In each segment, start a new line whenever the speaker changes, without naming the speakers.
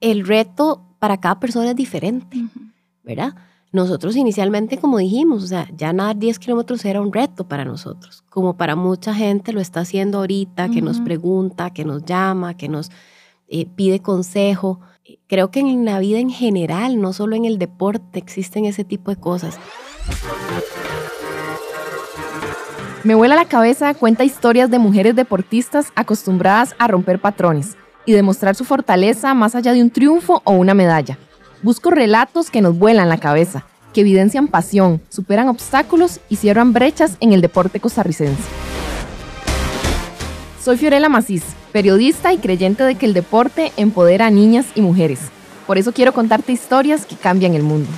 el reto para cada persona es diferente, ¿verdad? Nosotros inicialmente, como dijimos, o sea, ya nadar 10 kilómetros era un reto para nosotros, como para mucha gente lo está haciendo ahorita, que nos pregunta, que nos llama, que nos eh, pide consejo. Creo que en la vida en general, no solo en el deporte, existen ese tipo de cosas.
Me vuela la cabeza cuenta historias de mujeres deportistas acostumbradas a romper patrones y demostrar su fortaleza más allá de un triunfo o una medalla. Busco relatos que nos vuelan la cabeza, que evidencian pasión, superan obstáculos y cierran brechas en el deporte costarricense. Soy Fiorella Macís, periodista y creyente de que el deporte empodera a niñas y mujeres. Por eso quiero contarte historias que cambian el mundo.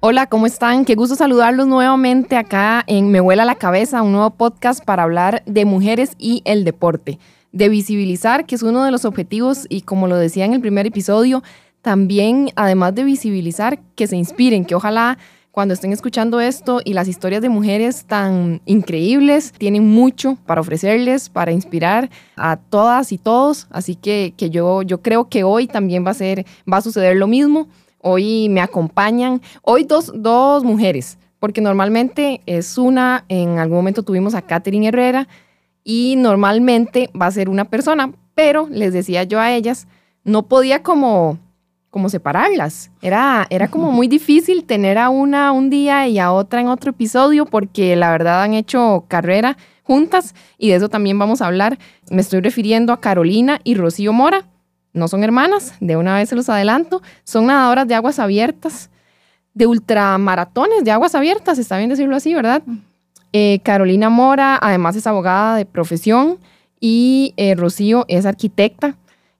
Hola, ¿cómo están? Qué gusto saludarlos nuevamente acá en Me Vuela la Cabeza, un nuevo podcast para hablar de mujeres y el deporte, de visibilizar, que es uno de los objetivos y como lo decía en el primer episodio, también además de visibilizar, que se inspiren, que ojalá cuando estén escuchando esto y las historias de mujeres tan increíbles, tienen mucho para ofrecerles, para inspirar a todas y todos, así que, que yo, yo creo que hoy también va a, ser, va a suceder lo mismo. Hoy me acompañan, hoy dos, dos mujeres, porque normalmente es una, en algún momento tuvimos a Katherine Herrera y normalmente va a ser una persona, pero les decía yo a ellas, no podía como, como separarlas. Era, era como muy difícil tener a una un día y a otra en otro episodio porque la verdad han hecho carrera juntas y de eso también vamos a hablar. Me estoy refiriendo a Carolina y Rocío Mora no son hermanas, de una vez se los adelanto, son nadadoras de aguas abiertas, de ultramaratones de aguas abiertas, está bien decirlo así, ¿verdad? Eh, Carolina Mora, además es abogada de profesión y eh, Rocío es arquitecta.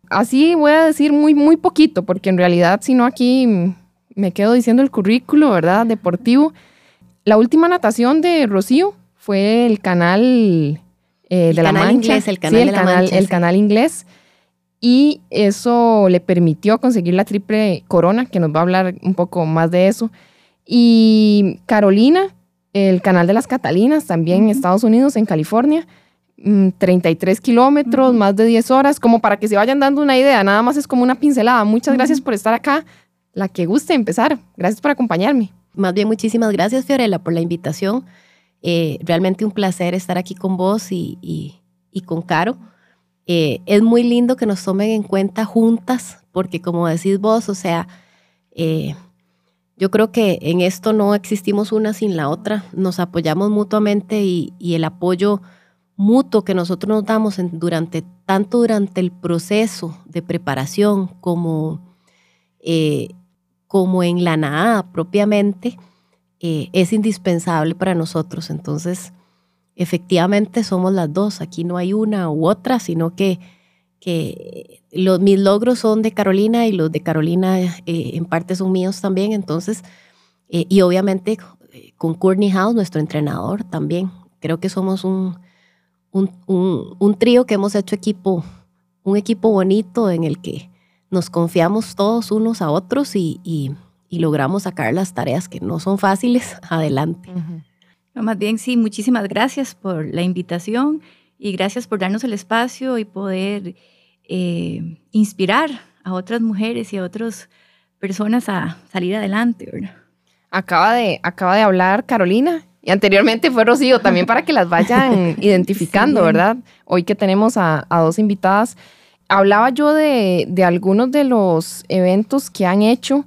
Así voy a decir muy, muy poquito, porque en realidad si no aquí me quedo diciendo el currículo, ¿verdad? Deportivo. La última natación de Rocío fue el canal eh, de la Mancha.
Inglés, el canal,
el, canal, el canal inglés y eso le permitió conseguir la triple corona, que nos va a hablar un poco más de eso. Y Carolina, el canal de las Catalinas, también en Estados Unidos, en California, 33 mm, kilómetros, más de 10 horas, como para que se vayan dando una idea, nada más es como una pincelada. Muchas gracias por estar acá, la que guste empezar. Gracias por acompañarme.
Más bien, muchísimas gracias, Fiorella, por la invitación. Eh, realmente un placer estar aquí con vos y, y con Caro. Eh, es muy lindo que nos tomen en cuenta juntas, porque como decís vos, o sea, eh, yo creo que en esto no existimos una sin la otra, nos apoyamos mutuamente y, el apoyo mutuo que nosotros nos damos durante, tanto durante el proceso de preparación como, eh, como en la nada propiamente, es indispensable para nosotros. Entonces, efectivamente somos las dos. Aquí no hay una u otra, sino que, que los, mis logros son de Carolina y los de Carolina eh, en parte son míos también. Entonces, eh, y obviamente eh, con Courtney House, nuestro entrenador también. Creo que somos un, un, un, trío que hemos hecho equipo, un equipo bonito en el que nos confiamos todos unos a otros y, y, logramos sacar las tareas que no son fáciles adelante
más bien, sí, muchísimas gracias por la invitación y gracias por darnos el espacio y poder eh, inspirar a otras mujeres y a otras personas a salir adelante.
Acaba de, acaba de hablar Carolina y anteriormente fue Rocío, también para que las vayan identificando, ¿verdad? Hoy que tenemos a, dos invitadas. Hablaba yo de, de algunos de los eventos que han hecho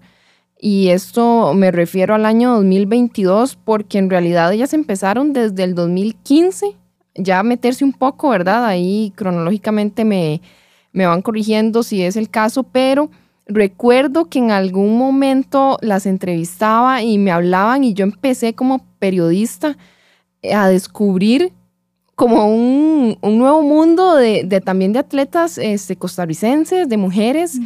y esto me refiero al año 2022 porque en realidad ellas empezaron desde el 2015 ya meterse un poco, ¿verdad? Ahí cronológicamente me, me van corrigiendo si es el caso, pero recuerdo que en algún momento las entrevistaba y me hablaban y yo empecé como periodista a descubrir como un, nuevo mundo de, también de atletas este, costarricenses, de mujeres.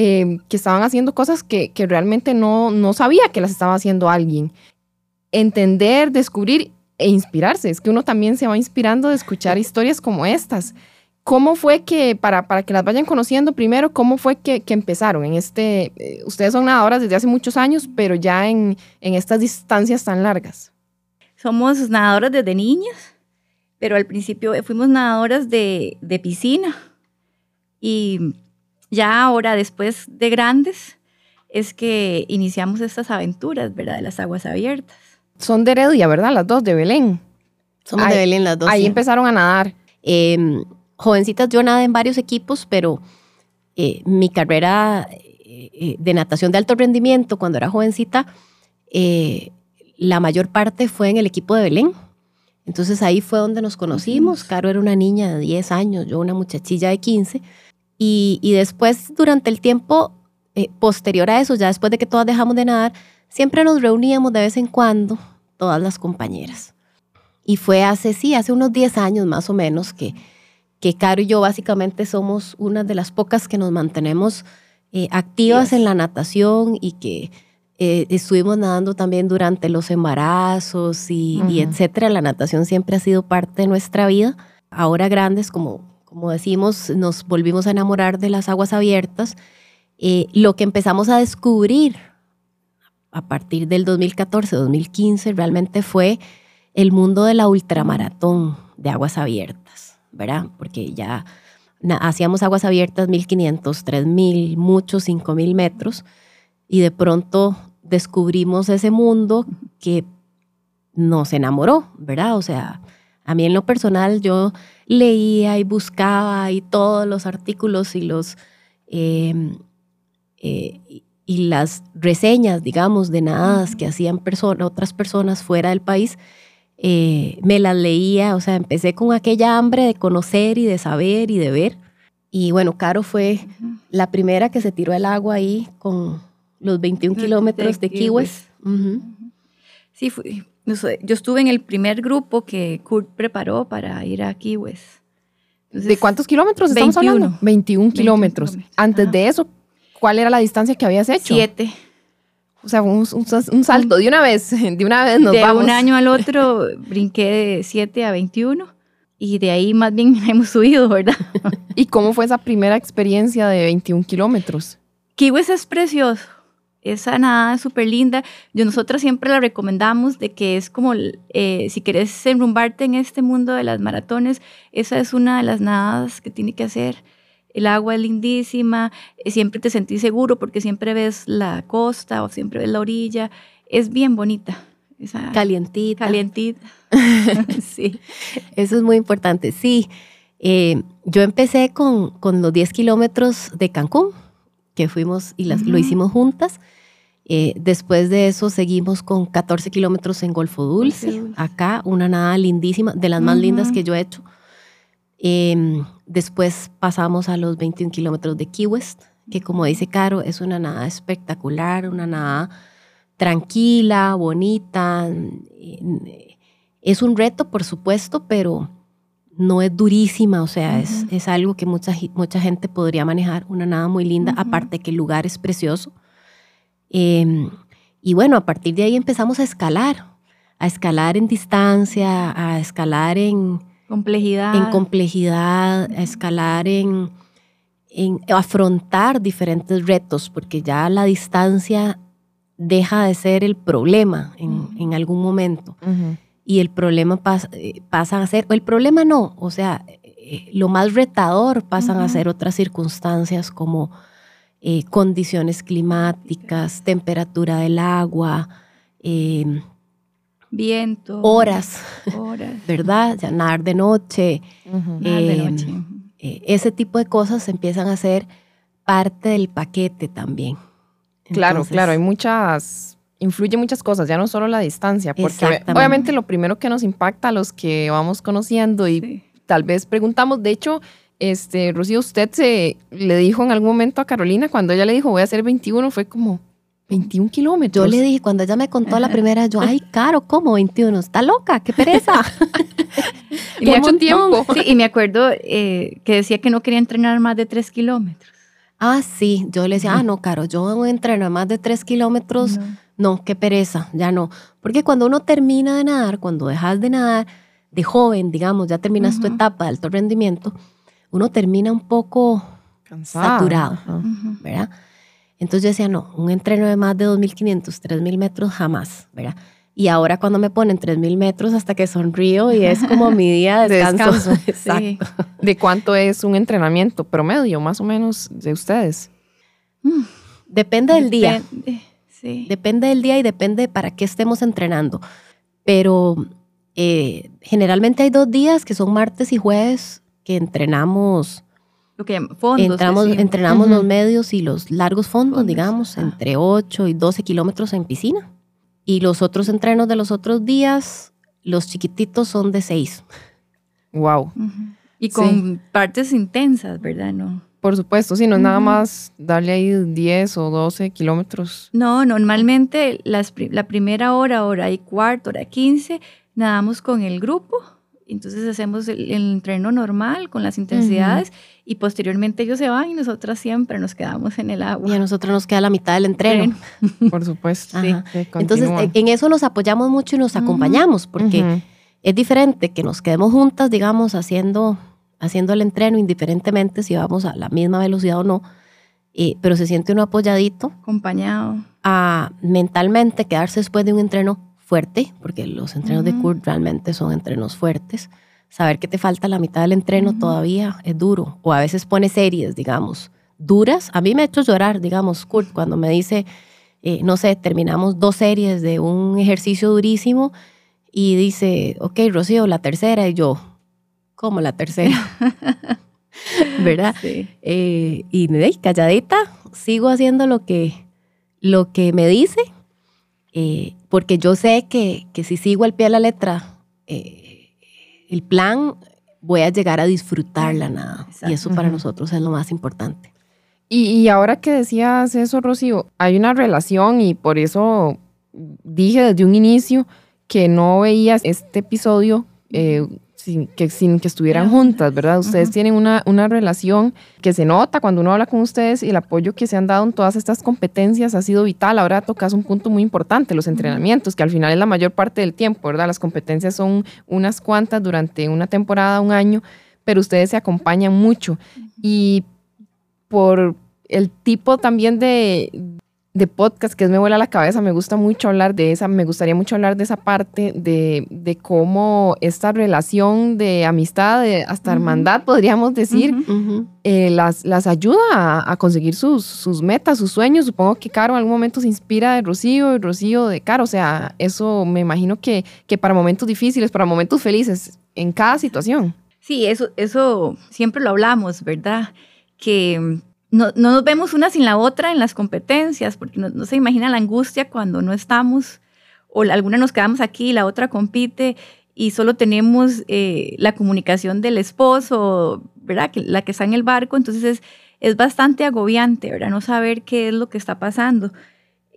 Em, que estaban haciendo cosas que, que realmente no, no sabía que las estaba haciendo alguien. Entender, descubrir e inspirarse. Es que uno también se va inspirando de escuchar historias como estas. ¿Cómo fue que, para, para que las vayan conociendo primero, cómo fue que, que empezaron en este, eh, ustedes son nadadoras desde hace muchos años, pero ya en, en estas distancias tan largas?
Somos nadadoras desde niñas, pero al principio fuimos nadadoras de, de piscina y ya ahora, después de grandes, es que iniciamos estas aventuras, ¿verdad? De las aguas abiertas.
Son de Heredia, ¿verdad? Las dos, de Belén.
Somos
Ahí-
de Belén las dos.
Ahí
sí.
empezaron a nadar.
Eh, jovencitas, yo nadé en varios equipos, pero eh, mi carrera eh, eh, de natación de alto rendimiento, cuando era jovencita, eh, la mayor parte fue en el equipo de Belén. Entonces ahí fue donde nos conocimos. Caro era una niña de 10 años, yo una muchachilla de 15. Y, y después, durante el tiempo eh, posterior a eso, ya después de que todas dejamos de nadar, siempre nos reuníamos de vez en cuando, todas las compañeras. Y fue hace, sí, hace unos 10 años más o menos que, que Caro y yo básicamente somos una de las pocas que nos mantenemos eh, activas en la natación y que eh, estuvimos nadando también durante los embarazos y, etcétera. La natación siempre ha sido parte de nuestra vida. Ahora grandes, como, como decimos, nos volvimos a enamorar de las aguas abiertas. Eh, lo que empezamos a descubrir a partir del 2014-2015 realmente fue el mundo de la ultramaratón de aguas abiertas, ¿verdad? Porque ya hacíamos aguas abiertas 1500, 3000, muchos 5000 metros y de pronto descubrimos ese mundo que nos enamoró, ¿verdad? O sea, a mí en lo personal yo leía y buscaba y todos los artículos y los eh, eh, y- las reseñas, digamos, de nadadas que hacían persona- otras personas fuera del país, eh, me las leía, o sea, empecé con aquella hambre de conocer y de saber y de ver. Y bueno, Caro fue la primera que se tiró al agua ahí con los 21
De-
kilómetros de
de
Key West. Ujú.
Sí, fui- no sé, yo estuve en el primer grupo que Kurt preparó para ir a West. Entonces,
¿De cuántos kilómetros estamos
21.
hablando? 21 kilómetros.
kilómetros.
Antes
Ajá.
de eso, ¿cuál era la distancia que habías hecho?
Siete.
O sea, un, un- un salto de una vez, de una vez nos
de
vamos.
un año al otro brinqué de 7 a 21 y de ahí más bien hemos subido, ¿verdad?
¿Y cómo fue esa primera experiencia de 21 kilómetros?
West es precioso. Esa nadada es súper linda. Yo nosotras siempre la recomendamos de que es como, eh, si quieres enrumbarte en este mundo de las maratones, esa es una de las nadadas que tiene que hacer. El agua es lindísima, eh, siempre te sentís seguro porque siempre ves la costa o siempre ves la orilla. Es bien bonita. Esa
Calientita.
calientita. sí.
Eso es muy importante. Sí, eh, yo empecé con, con los 10 kilómetros de Cancún, que fuimos y las, lo hicimos juntas. Eh, después de eso seguimos con 14 kilómetros en Golfo Dulce. Acá, una nada lindísima, de las más lindas que yo he hecho. Eh, después pasamos a los 21 kilómetros de Key West, que como dice Caro, es una nada espectacular, una nada tranquila, bonita. Eh, Es un reto, por supuesto, pero no es durísima, o sea, es,
Ujú.
es algo que mucha, mucha gente podría manejar, una nada muy linda,
Ujú.
aparte que el lugar es precioso. Eh, y bueno, a partir de ahí empezamos a escalar, a escalar en distancia, a escalar en,
Complejidad.
en complejidad, a escalar en, en afrontar diferentes retos, porque ya la distancia deja de ser el problema en, en algún momento. Y el problema pas- eh, pasa a ser, o el problema no, o sea, eh, lo más retador pasan a ser otras circunstancias como eh, condiciones climáticas, temperatura del agua, eh,
Viento.
horas,
Horas.
¿verdad? Ya nadar de noche.
Nada de
Eh,
noche.
eh, ese tipo de cosas empiezan a ser parte del paquete también.
Claro,
Entonces,
claro, hay muchas, influye muchas cosas, ya no solo la distancia, porque obviamente lo primero que nos impacta a los que vamos conociendo y
Sí.
tal vez preguntamos, de hecho, este, Rocío, usted se le dijo en algún momento a Carolina, cuando ella le dijo voy a hacer 21, fue como 21 kilómetros.
Yo le dije, cuando ella me contó la primera, yo, ay, caro, ¿cómo 21? ¿Está loca? ¡Qué pereza!
Y
¡Qué
mucho tiempo.
Sí, y me acuerdo eh, que decía que no quería entrenar más de tres kilómetros.
Ah, sí, yo le decía, ah, no, Caro, yo no entreno más de tres kilómetros, no. qué pereza, ya no. Porque cuando uno termina de nadar, cuando dejas de nadar, de joven, digamos, ya terminas tu
Ujú.
etapa de alto rendimiento, uno termina un poco,
Cansada.
Saturado.
Ajá.
Ujú.
¿verdad? Entonces yo decía, no, un entreno de más de 2.500, 3.000 metros jamás, ¿verdad? Y ahora cuando me ponen 3.000 metros hasta que sonrío y es como mi día de
De
descanso.
descanso.
Exacto.
Sí.
¿De cuánto es un entrenamiento promedio, más o menos, de ustedes?
Depende del día.
Depende, Sí.
Depende del día y depende para qué estemos entrenando. Pero eh, generalmente hay dos días que son martes y jueves que entrenamos,
Lo que llaman fondos.
entramos, entrenamos
Ujú.
los medios y los largos fondos,
Fondos,
digamos,
ajá.
entre 8 y 12 kilómetros en piscina. Y los otros entrenos de los otros días, los chiquititos son de 6.
Wow.
Ujú. Y con partes intensas, ¿verdad? No.
Por supuesto, sí, no es nada más darle ahí 10 o 12 kilómetros.
No, normalmente las la primera hora, hora y cuarto, hora 15, nadamos con el grupo. Entonces hacemos el, el entreno normal con las intensidades y posteriormente ellos se van y nosotras siempre nos quedamos en el
Y a
agua.
nosotros nos queda la mitad del entreno.
Por supuesto. Sí,
Entonces,
continúan.
en en eso nos apoyamos mucho y nos acompañamos, porque
Ujú.
es diferente que nos quedemos juntas, digamos, haciendo, haciendo el entreno, indiferentemente si vamos a la misma velocidad o no, eh, pero se siente uno apoyadito
Acompañado.
a mentalmente quedarse después de un entreno fuerte, porque los entrenos de
Ujú.
Kurt realmente son entrenos fuertes. Saber que te falta la mitad del entreno
Ujú.
todavía es duro, o a veces pone series, digamos, duras. A mí me ha hecho llorar, digamos, Kurt, cuando me dice, eh, no sé, terminamos dos series de un ejercicio durísimo y dice, ok, Rocío, la tercera, y yo, ¿cómo la tercera? ¿Verdad?
Sí.
Eh, y de calladita, sigo haciendo lo que, lo que me dice, eh, porque yo sé que, que si sigo al pie de la letra eh, el plan, voy a llegar a disfrutar la nada. Y eso para nosotros es lo más importante.
Y, y ahora que decías eso, Rocío, hay una relación y por eso dije desde un inicio que no veías este episodio eh, sin, que, sin que estuvieran
Era
juntas, ¿verdad? Ustedes tienen una, una relación que se nota cuando uno habla con ustedes y el apoyo que se han dado en todas estas competencias ha sido vital. Ahora tocas un punto muy importante, los entrenamientos, que al final es la mayor parte del tiempo, ¿verdad? Las competencias son unas cuantas durante una temporada, un año, pero ustedes se acompañan mucho. Y por el tipo también de, de podcast que es Me vuela la cabeza, me gusta mucho hablar de esa, me gustaría mucho hablar de esa parte de, de cómo esta relación de amistad, de hasta hermandad, podríamos decir, eh, las, las ayuda a, a conseguir sus, sus metas, sus sueños. Supongo que Caro en algún momento se inspira de Rocío y Rocío de Caro. O sea, eso me imagino que, que para momentos difíciles, para momentos felices, en cada situación.
Sí, eso, eso siempre lo hablamos, ¿verdad? Que no, no nos vemos una sin la otra en las competencias, porque no, se imagina la angustia cuando no estamos, o alguna nos quedamos aquí y la otra compite, y solo tenemos eh, la comunicación del esposo, ¿verdad? Que, la que está en el barco, entonces es, es bastante agobiante, ¿verdad? No saber qué es lo que está pasando.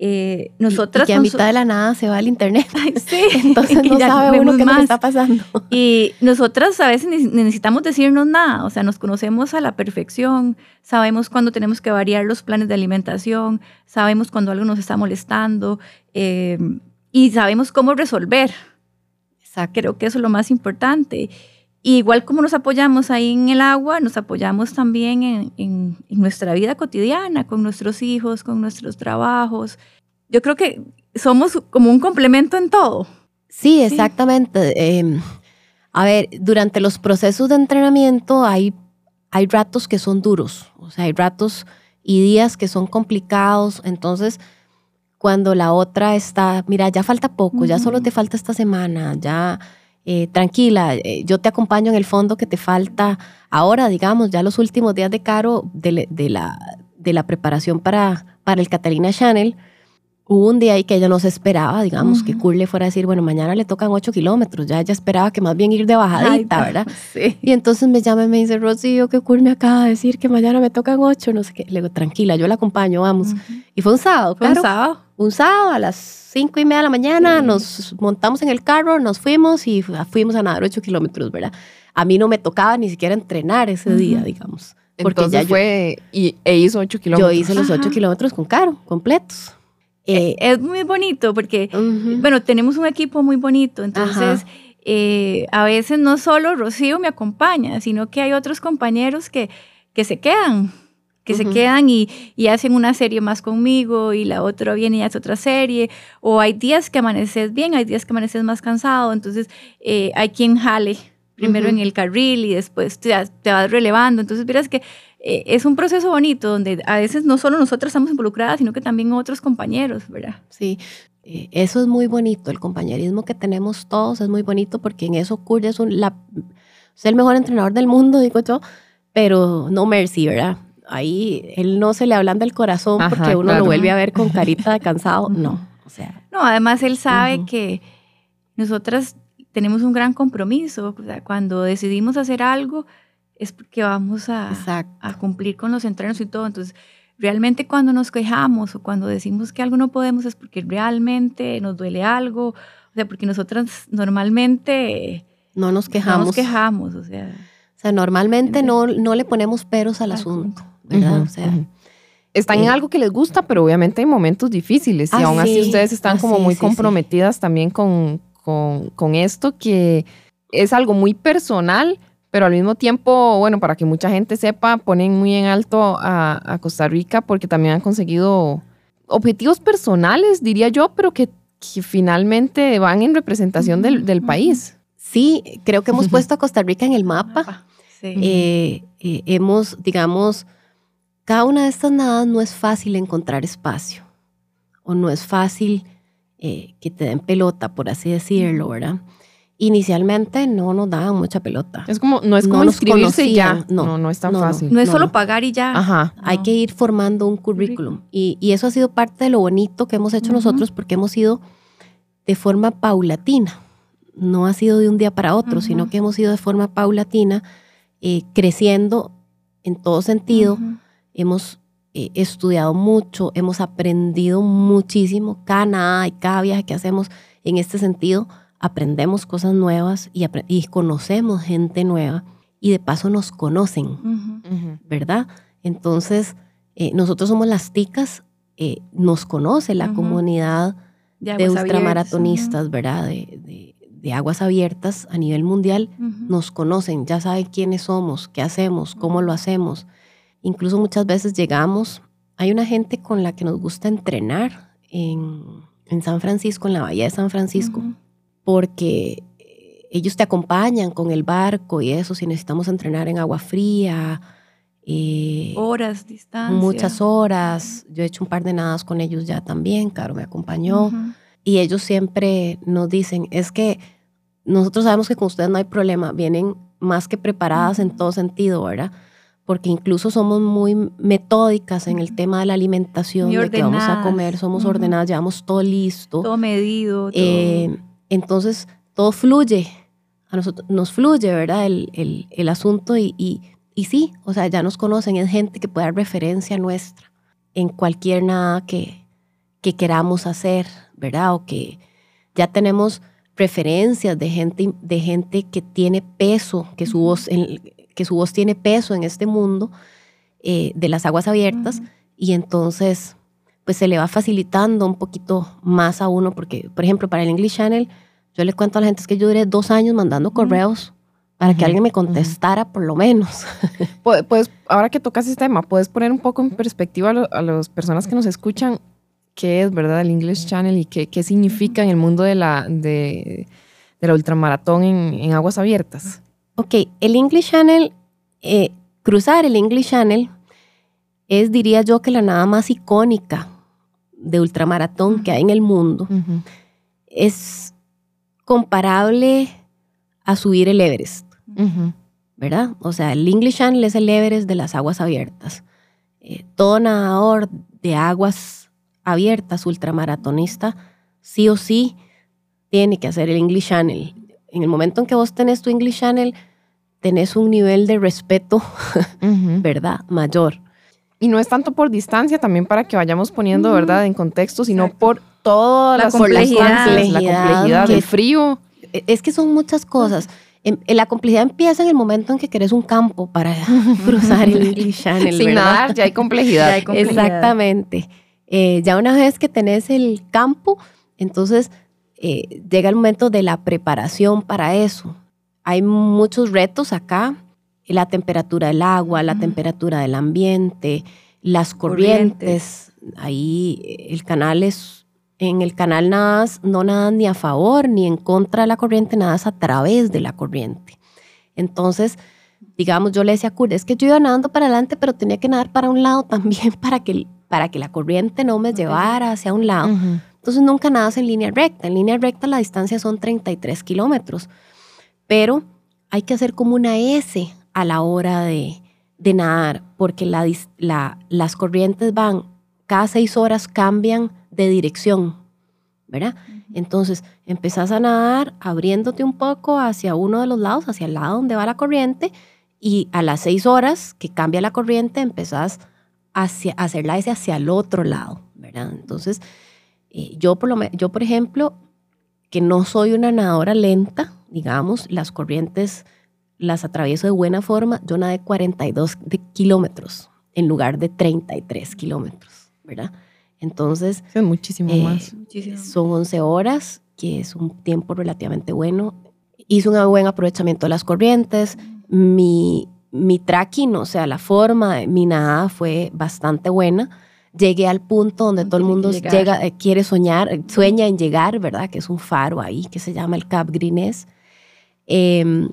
Eh, nosotras
y que a mitad de la nada se va al internet.
Ay, sí,
Entonces no sabe uno qué está pasando.
Y nosotras a veces necesitamos decirnos nada, o sea, nos conocemos a la perfección, sabemos cuándo tenemos que variar los planes de alimentación, sabemos cuando algo nos está molestando eh, y sabemos cómo resolver.
Exacto.
Creo que eso es lo más importante. Y igual como nos apoyamos ahí en el agua, nos apoyamos también en, en- en nuestra vida cotidiana, con nuestros hijos, con nuestros trabajos. Yo creo que somos como un complemento en todo.
Sí, exactamente. Eh, a ver, durante los procesos de entrenamiento hay, hay ratos que son duros, o sea, hay ratos y días que son complicados. Entonces, cuando la otra está, mira, ya falta poco, ya solo te falta esta semana, ya eh, tranquila, eh, yo te acompaño en el fondo que te falta ahora, digamos, ya los últimos días de Caro de, de la, de la preparación para, para el Catalina Channel. Hubo un día ahí que ella no se esperaba, digamos, que
Ujú.
Kurt le fuera a decir, bueno, mañana le tocan 8 kilómetros. Ya ella esperaba que más bien ir de bajadita,
Ay,
¿verdad?
Sí.
Y entonces me llama y me dice, Rocío, que Kurt me acaba de decir que mañana me tocan 8, no sé qué. Le digo, tranquila, yo la acompaño, vamos.
Ujú.
Y fue un sábado,
Fue un
claro.
sábado.
Un sábado a las 5 y media de la mañana nos montamos en el carro, nos fuimos y fu- fuimos a nadar 8 kilómetros, ¿verdad? A mí no me tocaba ni siquiera entrenar ese día, digamos. Porque
Entonces
ya yo-
fue y, e hizo 8
yo,
kilómetros.
hice los 8
Ajá.
kilómetros con Caro, completos. Eh,
es muy bonito porque,
ujú.
bueno, tenemos un equipo muy bonito, entonces eh, a veces no solo Rocío me acompaña, sino que hay otros compañeros que, que se quedan, que se quedan y, y, hacen una serie más conmigo y la otra viene y hace otra serie. O hay días que amaneces bien, hay días que amaneces más cansado, entonces eh, hay quien jale primero en el carril y después te, te vas relevando. Entonces, miras que eh, es un proceso bonito donde a veces no solo nosotros estamos involucradas, sino que también otros compañeros, ¿verdad?
Sí, eh, eso es muy bonito, el compañerismo que tenemos todos es muy bonito porque en eso Curry es, un, la, es el mejor entrenador del mundo, digo yo, pero no mercy, ¿verdad? Ahí él no se le hablan del corazón porque uno lo vuelve a ver con carita de cansado, no, o sea.
No, además él sabe que nosotras tenemos un gran compromiso, o sea, cuando decidimos hacer algo es porque vamos a, a cumplir con los entrenos y todo, entonces realmente cuando nos quejamos o cuando decimos que algo no podemos es porque realmente nos duele algo, o sea, porque nosotras normalmente
no nos quejamos.
No nos quejamos, o sea.
O sea, normalmente no, no le ponemos peros al asunto, ¿verdad? o sea,
están en eh, algo que les gusta, pero obviamente hay momentos difíciles y aún así ustedes están como muy comprometidas también con, con, con, esto que es algo muy personal, pero al mismo tiempo, bueno, para que mucha gente sepa, ponen muy en alto a, Costa Rica porque también han conseguido objetivos personales, diría yo, pero que, finalmente van en representación del, del, país.
Sí, creo que hemos puesto a Costa Rica en el mapa. Eh, eh, hemos, digamos, cada una de estas nadas no es fácil encontrar espacio o no es fácil eh, que te den pelota, por así decirlo, ¿verdad? inicialmente no nos daban mucha pelota.
Es como, no es como inscribirse ya. No, no, es tan fácil.
No, es solo pagar y ya.
Ajá. Hay que ir formando un currículum. Y, y, eso ha sido parte de lo bonito que hemos hecho nosotros porque hemos ido de forma paulatina. No ha sido de un día para otro, sino que hemos ido de forma paulatina, eh, creciendo en todo sentido. Hemos eh, estudiado mucho, hemos aprendido muchísimo. Cada nada y cada viaje que hacemos en este sentido aprendemos cosas nuevas y, y conocemos gente nueva y de paso nos conocen, ¿verdad? Entonces, eh, nosotros somos las ticas, eh, nos conoce la comunidad de, ultramaratonistas, ¿verdad? De, de, aguas abiertas a nivel mundial, nos conocen, ya saben quiénes somos, qué hacemos, cómo lo hacemos. Incluso muchas veces llegamos, hay una gente con la que nos gusta entrenar en, en San Francisco, en la bahía de San Francisco porque eh, ellos te acompañan con el barco y eso, si necesitamos entrenar en agua fría.
Eh, horas, distancia.
Muchas horas. Yo he hecho un par de nadas con ellos ya también, Caro me acompañó. Y ellos siempre nos dicen, es que nosotros sabemos que con ustedes no hay problema, vienen más que preparadas en todo sentido, ¿verdad? Porque incluso somos muy metódicas en el tema de la alimentación, de que vamos a comer, somos ordenadas, llevamos todo listo.
Todo medido.
Eh, entonces, todo fluye, a nosotros nos fluye, ¿verdad? El, el, asunto y, y, sí, o sea, ya nos conocen, es gente que puede dar referencia nuestra en cualquier nada que, que queramos hacer, ¿verdad? O que ya tenemos referencias de gente, de gente que tiene peso, que su voz, que su voz tiene peso en este mundo eh, de las aguas abiertas y entonces pues se le va facilitando un poquito más a uno, porque, por ejemplo, para el English Channel, yo le cuento a la gente que yo duré dos años mandando correos para que alguien me contestara por lo menos.
Pues, ahora que tocas este tema, ¿puedes poner un poco en perspectiva a, las personas que nos escuchan qué es, verdad, el English Channel y qué, qué significa en el mundo de la, de, de la ultramaratón en, en, aguas abiertas?
Ok, el English Channel, eh, cruzar el English Channel es, diría yo, que la nada más icónica de ultramaratón que hay en el mundo. Es comparable a subir el Everest, ¿verdad? O sea, el English Channel es el Everest de las aguas abiertas. Eh, todo nadador de aguas abiertas, ultramaratonista, sí o sí tiene que hacer el English Channel. En el momento en que vos tenés tu English Channel, tenés un nivel de respeto, ¿verdad? Mayor.
Y no es tanto por distancia, también para que vayamos poniendo, ¿verdad?, en contexto, sino por toda la complejidad, la complejidad, el frío.
E, es que son muchas cosas. Em, la complejidad empieza en el momento en que querés un campo para cruzar el English Channel.
Sin nadar, ya hay complejidad.
Exactamente. Eh, ya una vez que tenés el campo, entonces eh, llega el momento de la preparación para eso. Hay muchos retos acá la temperatura del agua, la temperatura del ambiente, las corrientes. Ahí el canal es, en el canal nadas, no nadas ni a favor ni en contra de la corriente, nadas a través de la corriente. Entonces, digamos, yo le decía a Kurt, es que yo iba nadando para adelante, pero tenía que nadar para un lado también para que, para que la corriente no me llevara hacia un lado. Entonces nunca nadas en línea recta. En línea recta la distancia son 33 kilómetros, pero hay que hacer como una S a la hora de, de nadar, porque la, las corrientes van, cada seis horas cambian de dirección, ¿verdad? Entonces empezás a nadar abriéndote un poco hacia uno de los lados, hacia el lado donde va la corriente, y a las seis horas que cambia la corriente empezás hacia, a hacer la S hacia el otro lado, ¿verdad? Entonces, eh, yo, por lo, yo, por ejemplo, que no soy una nadadora lenta, digamos, las corrientes las atravieso de buena forma, yo nadé 42 kilómetros en lugar de 33 kilómetros, ¿verdad? Entonces...
Es muchísimo eh, más.
Son 11 horas, que es un tiempo relativamente bueno. Hice un buen aprovechamiento de las corrientes. Mi, mi tracking, o sea, la forma, mi nadada fue bastante buena llegué al punto donde todo el mundo llega, eh, quiere soñar, sueña en llegar, ¿verdad? Que es un faro ahí que se llama el Cap Grines. Em,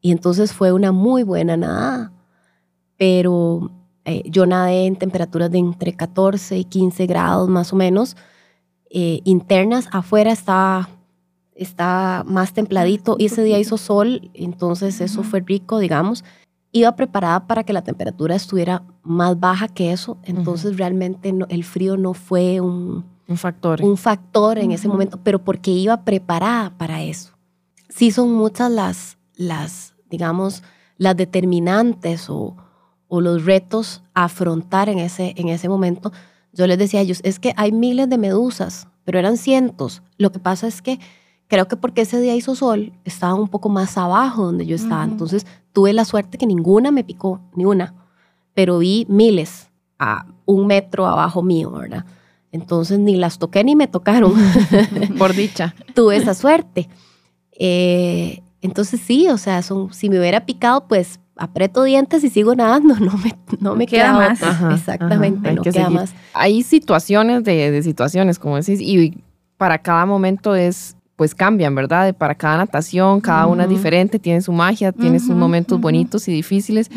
y entonces fue una muy buena nada, pero eh, yo nadé en temperaturas de entre 14 y 15 grados más o menos. Eh, internas, afuera está, está más templadito y ese día hizo sol, entonces eso fue rico, digamos iba preparada para que la temperatura estuviera más baja que eso, entonces realmente el frío no fue un,
factor,
un factor en ese momento, pero porque iba preparada para eso. Sí son muchas las, las digamos, las determinantes o, o los retos a afrontar en ese, en ese momento. Yo les decía a ellos, es que hay miles de medusas, pero eran cientos. Lo que pasa es que creo que porque ese día hizo sol, estaba un poco más abajo donde yo estaba. Entonces tuve la suerte que ninguna me picó, ni una. Pero vi miles a un metro abajo mío, ¿verdad? Entonces ni las toqué ni me tocaron.
Por dicha.
tuve esa suerte. Eh, entonces sí, o sea, son, si me hubiera picado, pues aprieto dientes y sigo nadando, no me, no me queda, más. Exactamente, no queda más.
Hay situaciones de, de situaciones, como decís, y para cada momento es pues cambian, ¿verdad? Para cada natación, cada una es diferente, tiene su magia, tiene sus momentos bonitos y difíciles.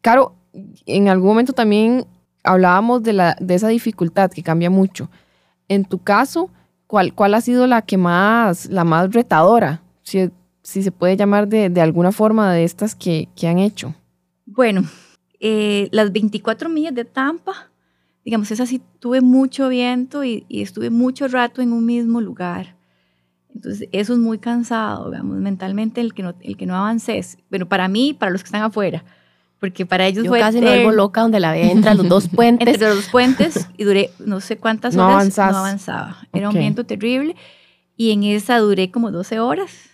Caro, en algún momento también hablábamos de, la, de esa dificultad que cambia mucho. En tu caso, ¿cuál, cuál ha sido la que más, la más retadora, si, si se puede llamar de, de, alguna forma de estas que, que han hecho?
Bueno, eh, las 24 millas de Tampa, digamos, esa sí tuve mucho viento y, y estuve mucho rato en un mismo lugar. Entonces, eso es muy cansado, digamos, mentalmente el que no, el que no avances. Bueno, para mí, para los que están afuera, porque para ellos
Yo casi me vuelvo loca donde la ve entre los dos puentes.
entre los dos puentes y duré no sé cuántas horas, no avanzaba. Era un viento terrible y en esa duré como 12 horas,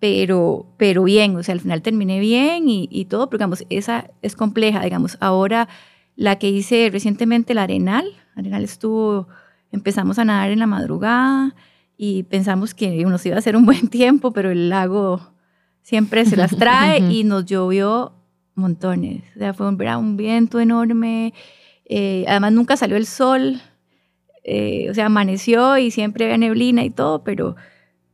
pero, pero bien, o sea, al final terminé bien y, y todo, pero digamos, esa es compleja, digamos, ahora la que hice recientemente, la Arenal, Arenal estuvo, empezamos a nadar en la madrugada, y pensamos que nos iba a hacer un buen tiempo, pero el lago siempre se las trae y nos llovió montones. O sea, fue un, un viento enorme. Eh, además, nunca salió el sol. Eh, o sea, amaneció y siempre había neblina y todo, pero,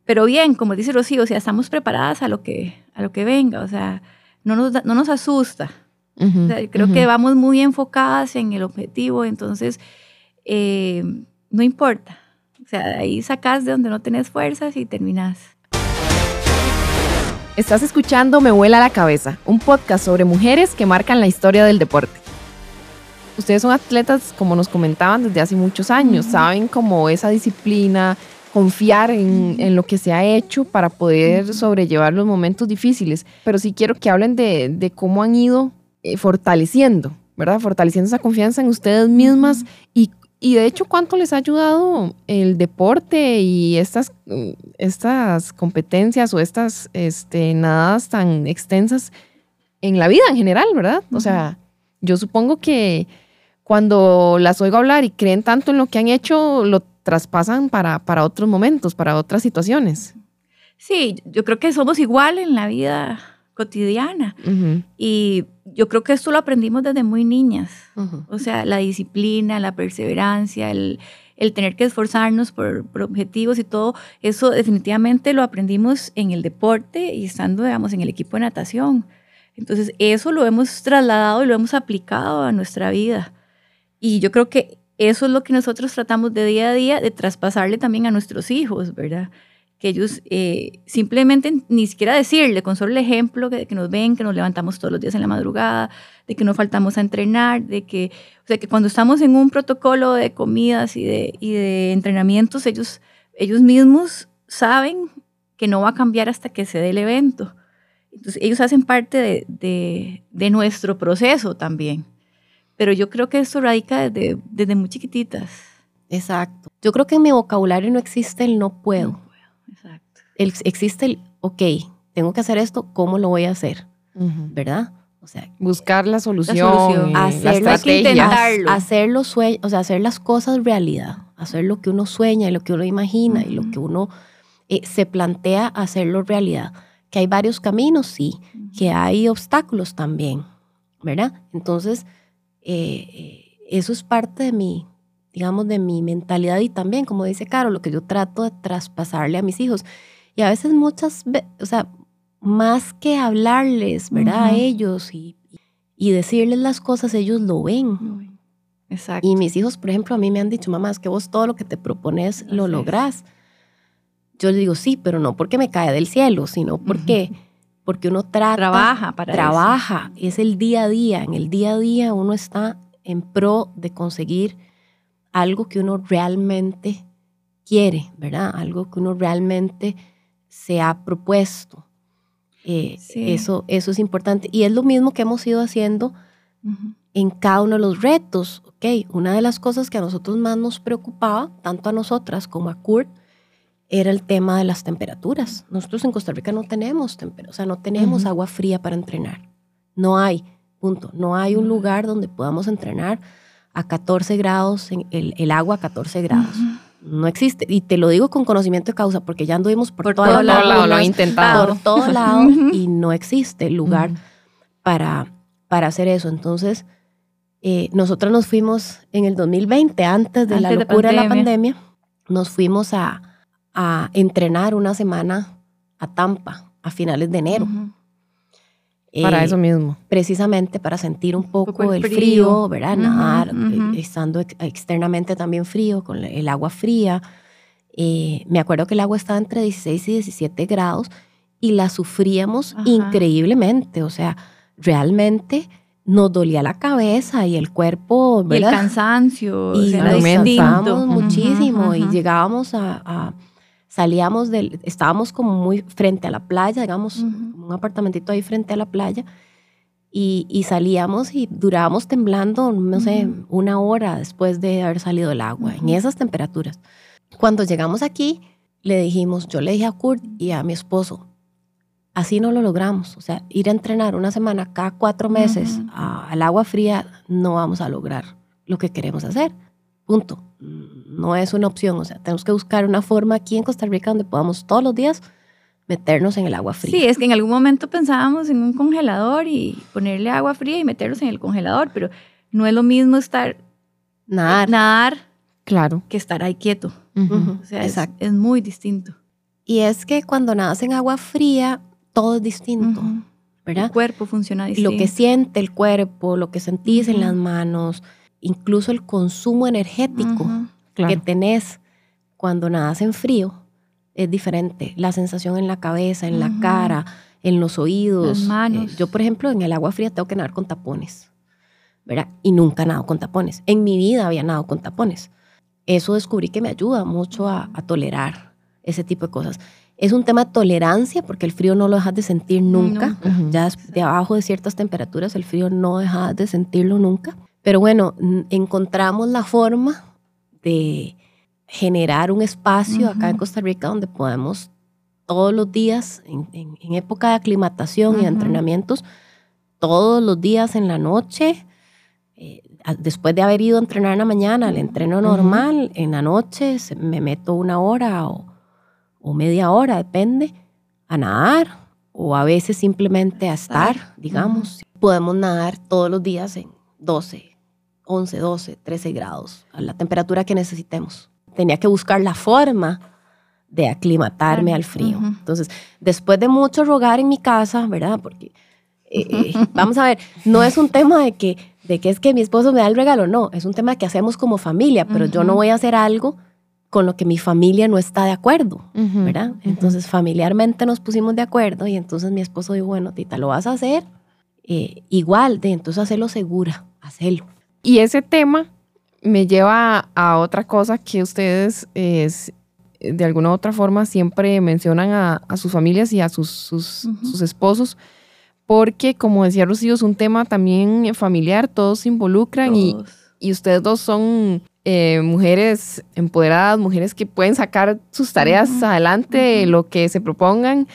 pero bien, como dice Rocío, o sea, estamos preparadas a lo que, a lo que venga. O sea, no nos, no nos asusta. o sea, creo que vamos muy enfocadas en el objetivo, entonces eh, no importa. O sea, de ahí sacas de donde no tenés fuerzas y terminas.
Estás escuchando Me vuela la cabeza, un podcast sobre mujeres que marcan la historia del deporte. Ustedes son atletas, como nos comentaban, desde hace muchos años, saben cómo esa disciplina, confiar en, lo que se ha hecho para poder sobrellevar los momentos difíciles. Pero sí quiero que hablen de, cómo han ido eh, fortaleciendo, ¿verdad? Fortaleciendo esa confianza en ustedes mismas y y de hecho, ¿cuánto les ha ayudado el deporte y estas, estas competencias o estas este, nadadas tan extensas en la vida en general, verdad? O sea, yo supongo que cuando las oigo hablar y creen tanto en lo que han hecho, lo traspasan para, para otros momentos, para otras situaciones.
Sí, yo creo que somos igual en la vida cotidiana. Y yo creo que esto lo aprendimos desde muy niñas. O sea, la disciplina, la perseverancia, el, el tener que esforzarnos por, por, objetivos y todo, eso definitivamente lo aprendimos en el deporte y estando, digamos, en el equipo de natación. Entonces, eso lo hemos trasladado y lo hemos aplicado a nuestra vida. Y yo creo que eso es lo que nosotros tratamos de día a día de traspasarle también a nuestros hijos, ¿verdad? Que ellos eh, simplemente ni siquiera decirle, con solo el ejemplo que, que, nos ven, que nos levantamos todos los días en la madrugada, de que no faltamos a entrenar, de que, o sea, que cuando estamos en un protocolo de comidas y de, y de entrenamientos, ellos, ellos mismos saben que no va a cambiar hasta que se dé el evento. Entonces, ellos hacen parte de, de, de nuestro proceso también. Pero yo creo que esto radica desde, desde muy chiquititas.
Exacto. Yo creo que en mi vocabulario no existe el no puedo.
Exacto.
El, existe el, ok, tengo que hacer esto, ¿cómo lo voy a hacer? Uh -huh. ¿Verdad?
O sea, buscar la solución,
la solución.
hacer la intentarlo. hacer los sueños, o sea, hacer las cosas realidad, hacer lo que uno sueña y lo que uno imagina uh -huh. y lo que uno eh, se plantea hacerlo realidad. Que hay varios caminos, sí, uh -huh. que hay obstáculos también, ¿verdad? Entonces, eh, eso es parte de mi, digamos, de mi mentalidad y también, como dice Caro, lo que yo trato de traspasarle a mis hijos. Y a veces muchas, o sea, más que hablarles, ¿verdad? Uh -huh. A ellos y, y, decirles las cosas, ellos lo ven.
Exacto.
Y mis hijos, por ejemplo, a mí me han dicho, mamá, es que vos todo lo que te propones Así lo lográs. Yo les digo, sí, pero no porque me cae del cielo, sino porque, uh -huh. porque uno trata,
trabaja para
trabaja, eso. es el día a día. En el día a día uno está en pro de conseguir algo que uno realmente quiere, ¿verdad? Algo que uno realmente se ha propuesto. Eh, sí. eso, eso es importante. Y es lo mismo que hemos ido haciendo uh -huh. en cada uno de los retos. Okay, una de las cosas que a nosotros más nos preocupaba, tanto a nosotras como a Kurt, era el tema de las temperaturas. Nosotros en Costa Rica no tenemos, o sea, no tenemos uh -huh. agua fría para entrenar. No hay, punto. No hay un lugar donde podamos entrenar a 14 grados, en el, el agua a 14 grados. Uh -huh no existe. Y te lo digo con conocimiento de causa, porque ya anduvimos por,
por
todo,
todo lado, lado, lo he intentado.
Por todo lado, y no existe lugar uh -huh. para, para hacer eso. Entonces, eh, nosotros nos fuimos en el 2020, antes de antes la locura de, de, la pandemia, nos fuimos a, a, entrenar una semana a Tampa a finales de enero. Uh -huh.
Para eh, eso mismo.
Precisamente para sentir un poco, un poco el, frío, frío ¿verdad? Uh -huh, Nadar, uh -huh. estando ex externamente también frío, con el agua fría. Eh, me acuerdo que el agua estaba entre 16 y 17 grados y la sufríamos Ajá. increíblemente. O sea, realmente nos dolía la cabeza y el cuerpo, ¿verdad?
Y el cansancio.
Y o sea, nos muchísimo y llegábamos a, a salíamos del, estábamos como muy frente a la playa, digamos, uh -huh. un apartamentito ahí frente a la playa, y, y salíamos y durábamos temblando, no sé, uh -huh. una hora después de haber salido del agua, uh -huh. en esas temperaturas. Cuando llegamos aquí, le dijimos, yo le dije a Kurt y a mi esposo, así no lo logramos, o sea, ir a entrenar una semana cada cuatro meses a, al agua fría, no vamos a lograr lo que queremos hacer, punto no es una opción. O sea, tenemos que buscar una forma aquí en Costa Rica donde podamos todos los días meternos en el agua fría.
Sí, es que en algún momento pensábamos en un congelador y ponerle agua fría y meterlos en el congelador, pero no es lo mismo estar
nadar,
nadar
claro.
que estar ahí quieto. Uh -huh. O sea, es, es, muy distinto.
Y es que cuando nadas en agua fría, todo es distinto. Uh -huh. ¿verdad?
El cuerpo funciona distinto.
Lo que siente el cuerpo, lo que sentís uh -huh. en las manos, incluso el consumo energético uh -huh, claro. que tenés cuando nadas en frío es diferente. La sensación en la cabeza, en uh -huh. la cara, en los oídos.
Las manos.
Eh, yo, por ejemplo, en el agua fría tengo que nadar con tapones, ¿verdad? Y nunca nado con tapones. En mi vida había nadado con tapones. Eso descubrí que me ayuda mucho a, a tolerar ese tipo de cosas. Es un tema de tolerancia porque el frío no lo dejas de sentir nunca. Uh -huh. Ya de abajo de ciertas temperaturas el frío no dejas de sentirlo nunca. Pero bueno, encontramos la forma de generar un espacio uh -huh. acá en Costa Rica donde podemos todos los días, en, en, en época de aclimatación uh -huh. y de entrenamientos, todos los días en la noche, eh, después de haber ido a entrenar en la mañana, el entreno normal, uh -huh. en la noche me meto una hora o, o media hora, depende, a nadar o a veces simplemente a estar, digamos. Podemos nadar todos los días en 12, 11, 12, 13 grados, a la temperatura que necesitemos. Tenía que buscar la forma de aclimatarme al frío. Entonces, después de mucho rogar en mi casa, ¿verdad? Porque, eh, eh, vamos a ver, no es un tema de que, de que es que mi esposo me da el regalo, no, es un tema que hacemos como familia, pero yo no voy a hacer algo con lo que mi familia no está de acuerdo, ¿verdad? Entonces familiarmente nos pusimos de acuerdo y entonces mi esposo dijo, bueno, Tita, lo vas a hacer eh, igual, de entonces hacerlo segura, hacerlo.
Y ese tema me lleva a otra cosa que ustedes es, de alguna u otra forma siempre mencionan a, sus familias y a sus, sus, esposos, porque como decía Rocío, es un tema también familiar, todos se involucran Y, y ustedes dos son eh, mujeres empoderadas, mujeres que pueden sacar sus tareas adelante, lo que se propongan,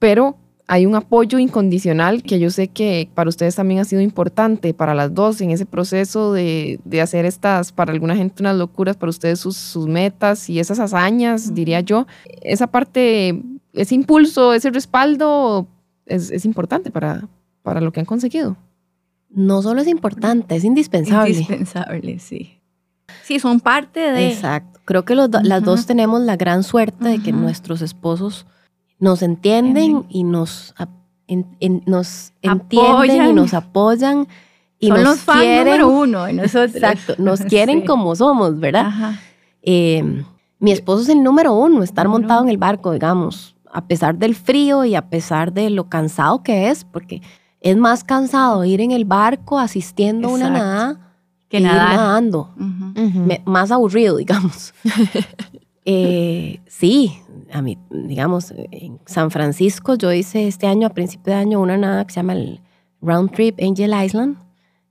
pero hay un apoyo incondicional que yo sé que para ustedes también ha sido importante, para las dos, en ese proceso de, hacer estas, para alguna gente unas locuras, para ustedes sus, metas y esas hazañas, diría yo. Esa parte, ese impulso, ese respaldo es, importante para, para lo que han conseguido.
No solo es importante, es indispensable.
Indispensable, sí. Sí, son parte de...
Exacto. Creo que las dos tenemos la gran suerte de que nuestros esposos nos entienden y nos, nos entienden y nos apoyan. Y
son
nos
los fans número uno de nosotros.
Exacto, nos quieren como somos, ¿verdad? Em, mi esposo es el número uno, estar montado en el barco, digamos, a pesar del frío y a pesar de lo cansado que es, porque es más cansado ir en el barco asistiendo a una nada que nadando. más aburrido, digamos. Eh, sí, a mí, digamos, en San Francisco yo hice este año, a principio de año, una nada que se llama el Round Trip Angel Island,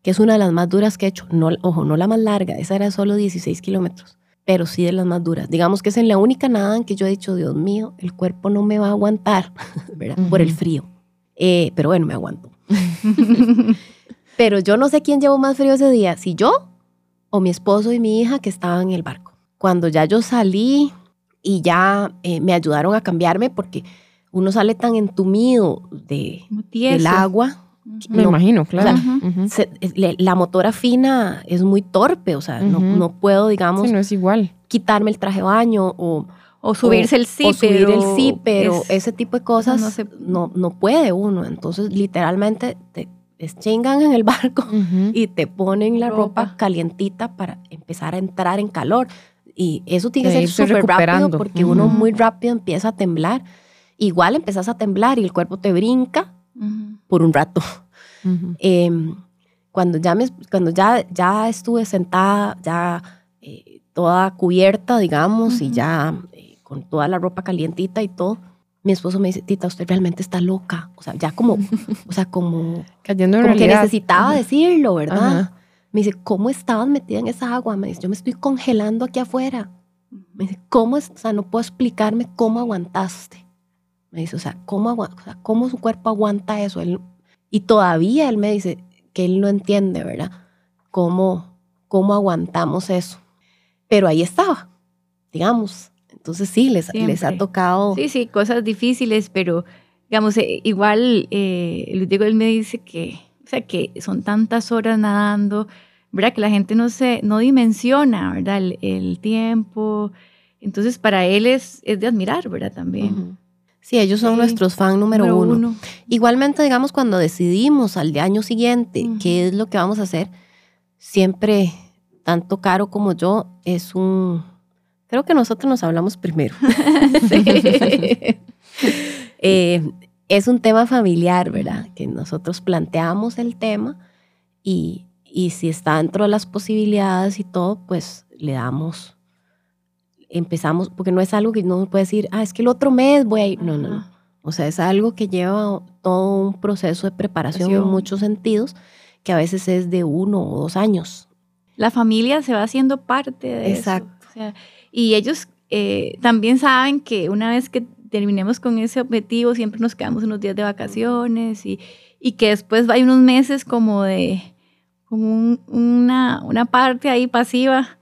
que es una de las más duras que he hecho. No, ojo, no la más larga, esa era solo 16 kilómetros, pero sí de las más duras. Digamos que es en la única nada en que yo he dicho, Dios mío, el cuerpo no me va a aguantar, ¿verdad? Por el frío. Eh, pero bueno, me aguanto. Pero yo no sé quién llevó más frío ese día, si yo o mi esposo y mi hija que estaban en el barco. Cuando ya yo salí y ya eh, me ayudaron a cambiarme porque uno sale tan entumido de, del agua.
Me imagino, claro.
la motora fina es muy torpe, o sea, no, no, puedo, digamos,
sí, no es igual.
quitarme el traje de baño o,
o subirse el zipper. O
subir el zipper o ese tipo de cosas no, no, no, puede uno. Entonces, literalmente, te, chingan en el barco y te ponen la ropa. calientita para empezar a entrar en calor. Y eso tiene que ser súper rápido porque uno muy rápido empieza a temblar. Igual empiezas a temblar y el cuerpo te brinca por un rato. Em, cuando ya, me, cuando ya, ya estuve sentada, ya eh, toda cubierta, digamos, y ya eh, con toda la ropa calientita y todo, mi esposo me dice, Tita, usted realmente está loca. O sea, ya como, o sea, como,
Cayendo
como que necesitaba decirlo, ¿verdad? Me dice, ¿cómo estabas metida en esa agua? Me dice, yo me estoy congelando aquí afuera. Me dice, ¿cómo? Es? O sea, no puedo explicarme cómo aguantaste. Me dice, o sea, ¿cómo, o sea, ¿cómo su cuerpo aguanta eso? Él, y todavía él me dice que él no entiende, ¿verdad? ¿Cómo, cómo aguantamos eso? Pero ahí estaba, digamos, entonces sí, les, les ha tocado.
Sí, sí, cosas difíciles, pero digamos, eh, igual eh, Diego él me dice que, sea, que son tantas horas nadando, ¿verdad? Que la gente no se, no dimensiona, ¿verdad? El, tiempo. Entonces, para él es, es de admirar, ¿verdad? También.
Sí, ellos son nuestros fan número, uno. Igualmente, digamos, cuando decidimos al de año siguiente qué es lo que vamos a hacer, siempre, tanto Caro como yo, es un, Creo que nosotros nos hablamos primero. Eh, es un tema familiar, ¿verdad? Que nosotros planteamos el tema y, y si está dentro de las posibilidades y todo, pues le damos, empezamos, porque no es algo que no puede decir, ah, es que el otro mes voy a ir. No, no, no. O sea, es algo que lleva todo un proceso de preparación en muchos sentidos, que a veces es de uno o dos años.
La familia se va haciendo parte de
Exacto.
eso. Exacto. Y ellos eh, también saben que una vez que terminemos con ese objetivo, siempre nos quedamos unos días de vacaciones y, y que después hay unos meses como de como una, una parte ahí pasiva.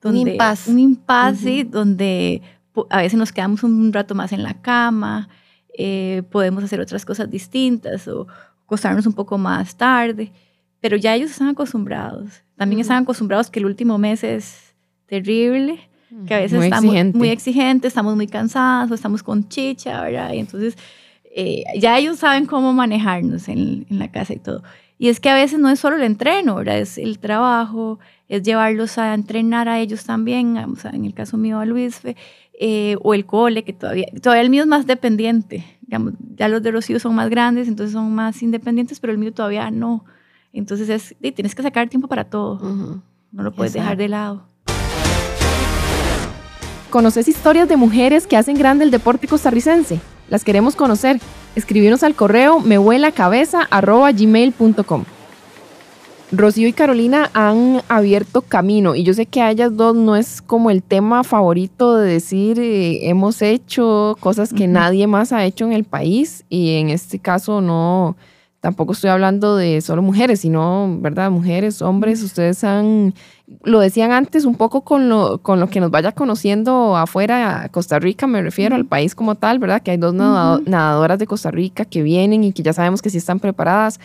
Donde, un impasse.
Un impasse, donde a veces nos quedamos un rato más en la cama. eh, podemos hacer otras cosas distintas o acostarnos un poco más tarde, pero ya ellos están acostumbrados. También están acostumbrados que el último mes es terrible, que a veces
Muy
estamos
exigente.
muy exigentes, estamos muy cansados, o estamos con chicha, ¿verdad? Y entonces eh, ya ellos saben cómo manejarnos en, en la casa y todo. Y es que a veces no es solo el entreno, ¿verdad? Es el trabajo, es llevarlos a entrenar a ellos también, o sea, en el caso mío a Luis, eh, o el cole, que todavía, todavía el mío es más dependiente. Digamos, ya los de Rocío son más grandes, entonces son más independientes, pero el mío todavía no. Entonces es, tienes que sacar tiempo para todo,
Ujú.
no lo puedes
Exacto.
dejar de lado.
¿Conoces historias de mujeres que hacen grande el deporte costarricense? Las queremos conocer. Escribirnos al correo mehuelacabeza.gmail.com Rocío y Carolina han abierto camino y yo sé que a ellas dos no es como el tema favorito de decir eh, hemos hecho cosas que nadie más ha hecho en el país y en este caso no, tampoco estoy hablando de solo mujeres, sino, ¿verdad? Mujeres, hombres, ustedes han, lo decían antes un poco con lo, con lo que nos vaya conociendo afuera, a Costa Rica, me refiero al país como tal, ¿verdad? Que hay dos nadadoras de Costa Rica que vienen y que ya sabemos que sí están preparadas,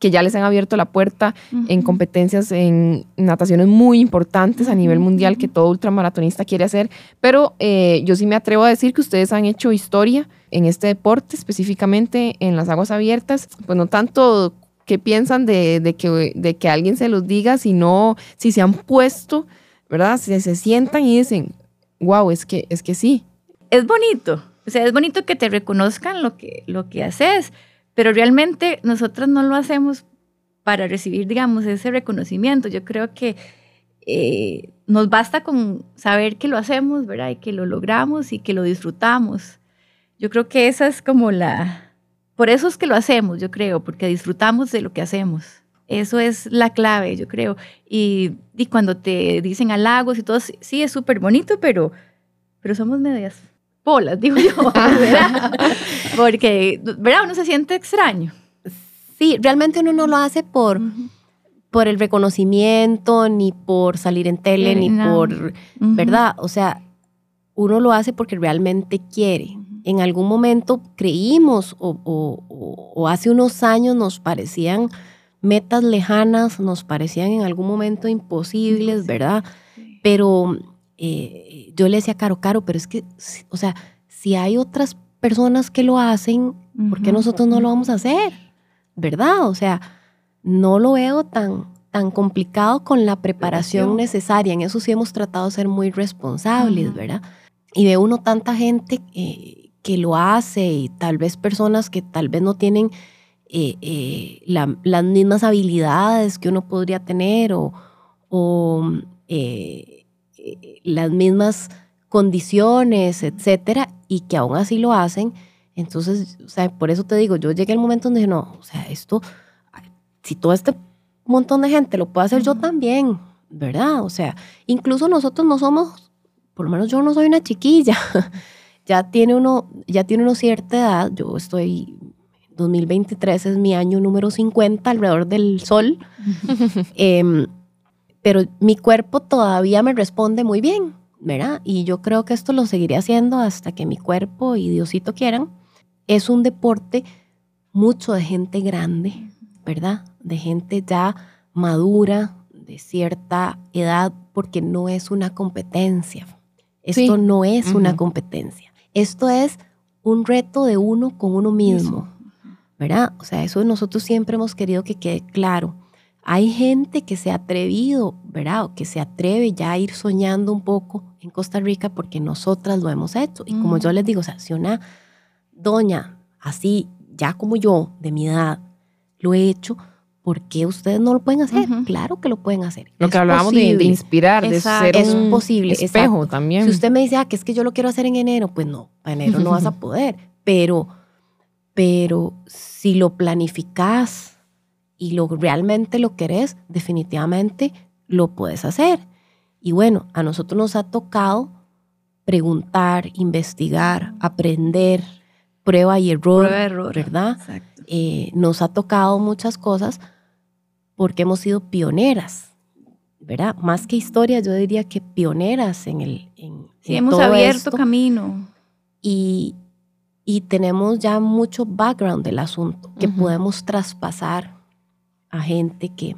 que ya les han abierto la puerta en competencias en nataciones muy importantes a nivel mundial que todo ultramaratonista quiere hacer, pero eh, yo sí me atrevo a decir que ustedes han hecho historia en este deporte, específicamente en las aguas abiertas, pues no tanto qué piensan de, de que, de que alguien se los diga, sino si se han puesto, ¿verdad? Si se sientan y dicen, wow, es que, es que sí.
es bonito. O sea, es bonito que te reconozcan lo que, lo que haces, pero realmente nosotras no lo hacemos para recibir, digamos, ese reconocimiento. Yo creo que eh, nos basta con saber que lo hacemos, ¿verdad? Y que lo logramos y que lo disfrutamos. Yo creo que esa es como la... Por eso es que lo hacemos, yo creo, porque disfrutamos de lo que hacemos. Eso es la clave, yo creo. Y, y cuando te dicen halagos y todo, sí, es súper bonito, pero, pero somos medias bolas, digo yo, ¿verdad? Porque, ¿verdad? Uno se siente extraño.
Sí, realmente uno no lo hace por, por el reconocimiento, ni por salir en tele, ni
no.
por,
Ujú.
¿verdad? O sea, uno lo hace porque realmente quiere. En algún momento creímos o- o- o hace unos años nos parecían metas lejanas, nos parecían en algún momento imposibles, ¿verdad? Pero eh, yo le decía a Caro, Caro, pero es que, o sea, si hay otras personas que lo hacen, ¿por qué nosotros no lo vamos a hacer? ¿Verdad? O sea, no lo veo tan, tan complicado con la preparación necesaria. En eso sí hemos tratado de ser muy responsables,
Ujú.
¿verdad? Y ve uno tanta gente eh, que lo hace y tal vez personas que tal vez no tienen eh, eh, la- las mismas habilidades que uno podría tener o, o, eh, las mismas condiciones, etcétera, y que aún así lo hacen. Entonces, o sea, por eso te digo, yo llegué al momento donde dije, no, o sea, esto, si todo este montón de gente lo puede hacer yo
Ujú.
también, ¿verdad? O sea, incluso nosotros no somos, por lo menos yo no soy una chiquilla, ya tiene uno, ya tiene uno cierta edad, yo estoy, 2023 es mi año número 50 alrededor del sol, Em, pero mi cuerpo todavía me responde muy bien, ¿verdad? Y yo creo que esto lo seguiré haciendo hasta que mi cuerpo y Diosito quieran. Es un deporte mucho de gente grande, ¿verdad? De gente ya madura, de cierta edad, porque no es una competencia. Esto
Sí.
no es una competencia. Esto es un reto de uno con uno mismo. ¿verdad? O sea, eso nosotros siempre hemos querido que quede claro. Hay gente que se ha atrevido, ¿verdad? O que se atreve ya a ir soñando un poco en Costa Rica porque nosotras lo hemos hecho. Y como yo les digo, o sea, si una doña así, ya como yo, de mi edad, lo he hecho, ¿por qué ustedes no lo pueden hacer?
Ujú.
Claro que lo pueden hacer.
Lo
Es
que hablábamos de, de inspirar, de ser
Es
un
posible,
espejo
exacto.
también.
Si usted me dice, ah, que es que yo lo quiero hacer en enero, pues no, para enero no vas a poder. Pero, pero si lo planificas y lo realmente lo querés, definitivamente lo puedes hacer. Y bueno, a nosotros nos ha tocado preguntar, investigar, aprender, prueba y error,
Prueba, error.
¿verdad? Eh, nos ha tocado muchas cosas porque hemos sido pioneras, ¿verdad? Más que historias, yo diría que pioneras en el... En,
Sí,
en
hemos
todo
abierto
esto.
camino.
Y, y tenemos ya mucho background del asunto que podemos traspasar a gente que,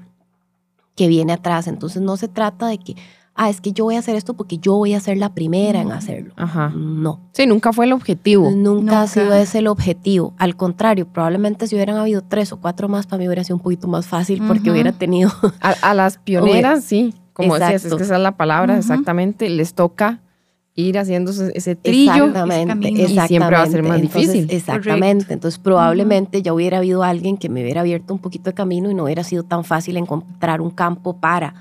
que viene atrás. Entonces no se trata de que, ah, es que yo voy a hacer esto porque yo voy a ser la primera en
No.
hacerlo.
Ajá.
No,
Sí, nunca fue el objetivo.
nunca,
Nunca.
ha sido ese el objetivo. Al contrario, probablemente si hubieran habido tres o cuatro más, para mí hubiera sido un poquito más fácil porque hubiera tenido
A, a las pioneras, sí, como decías, es que esa es la palabra, exactamente, les toca ir haciendo ese, ese trillo.
Exactamente,
camino.
Y siempre va a ser más.
Entonces,
difícil.
Exactamente. Entonces, probablemente ya hubiera habido alguien que me hubiera abierto un poquito de camino y no hubiera sido tan fácil encontrar un campo para,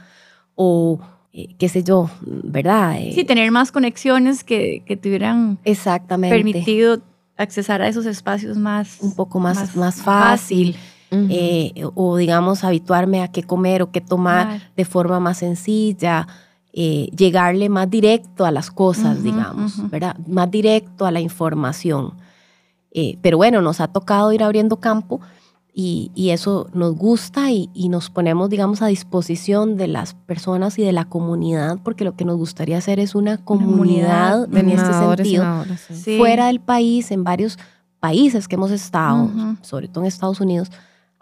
o eh, qué sé yo, ¿verdad? Eh,
Sí, tener más conexiones que, que te hubieran
exactamente.
permitido accesar a esos espacios más...
un poco más, más, fácil.
Ujú.
eh, o digamos, habituarme a qué comer o qué tomar
Claro.
de forma más sencilla. Eh, llegarle más directo a las cosas, digamos,
ujú.
¿verdad? Más directo a la información. Eh, pero bueno, nos ha tocado ir abriendo campo y, y eso nos gusta y, y nos ponemos, digamos, a disposición de las personas y de la comunidad, porque lo que nos gustaría hacer es una comunidad,
comunidad
en este sentido,
sí.
Fuera del país, en varios países que hemos estado, sobre todo en Estados Unidos,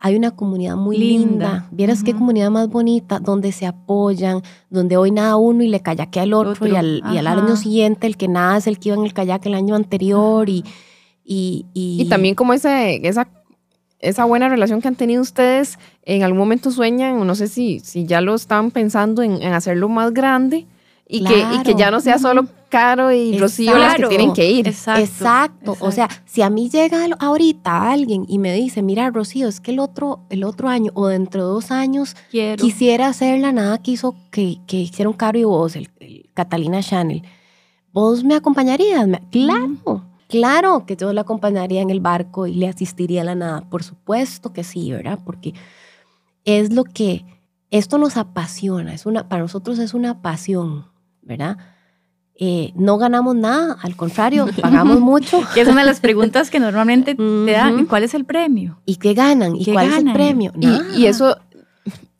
hay una comunidad muy
Linda.
linda. Vieras qué
Ujú.
comunidad más bonita, donde se apoyan, donde hoy nada uno y le kayaquea al otro,
Otro.
y, al, y al año siguiente el que nada es el que iba en el kayak el año anterior y, y, y,
Y también como ese, esa, esa buena relación que han tenido ustedes, en algún momento sueñan, o no sé si, si ya lo están pensando en, en hacerlo más grande y, que, y que ya no sea solo Caro y Rocío las que tienen que ir.
Exacto.
Exacto. O sea, si a mí llega ahorita alguien y me dice, mira, Rocío, es que el otro, el otro año o dentro de dos años
quiero.
quisiera hacer la nada que hizo, que, que hicieron Caro y vos, el, el Catalina Chanel. ¿Vos me acompañarías? Claro, claro que yo la acompañaría en el barco y le asistiría a la nada. Por supuesto que sí, ¿verdad? Porque es lo que, esto nos apasiona, es una, para nosotros es una pasión, ¿verdad? Eh, no ganamos nada, al contrario, pagamos mucho.
Que es una de las preguntas que normalmente te dan. ¿Cuál es el premio?
¿Y qué ganan? ¿Y
¿Qué
cuál es el
ganan?
premio?
Y, y eso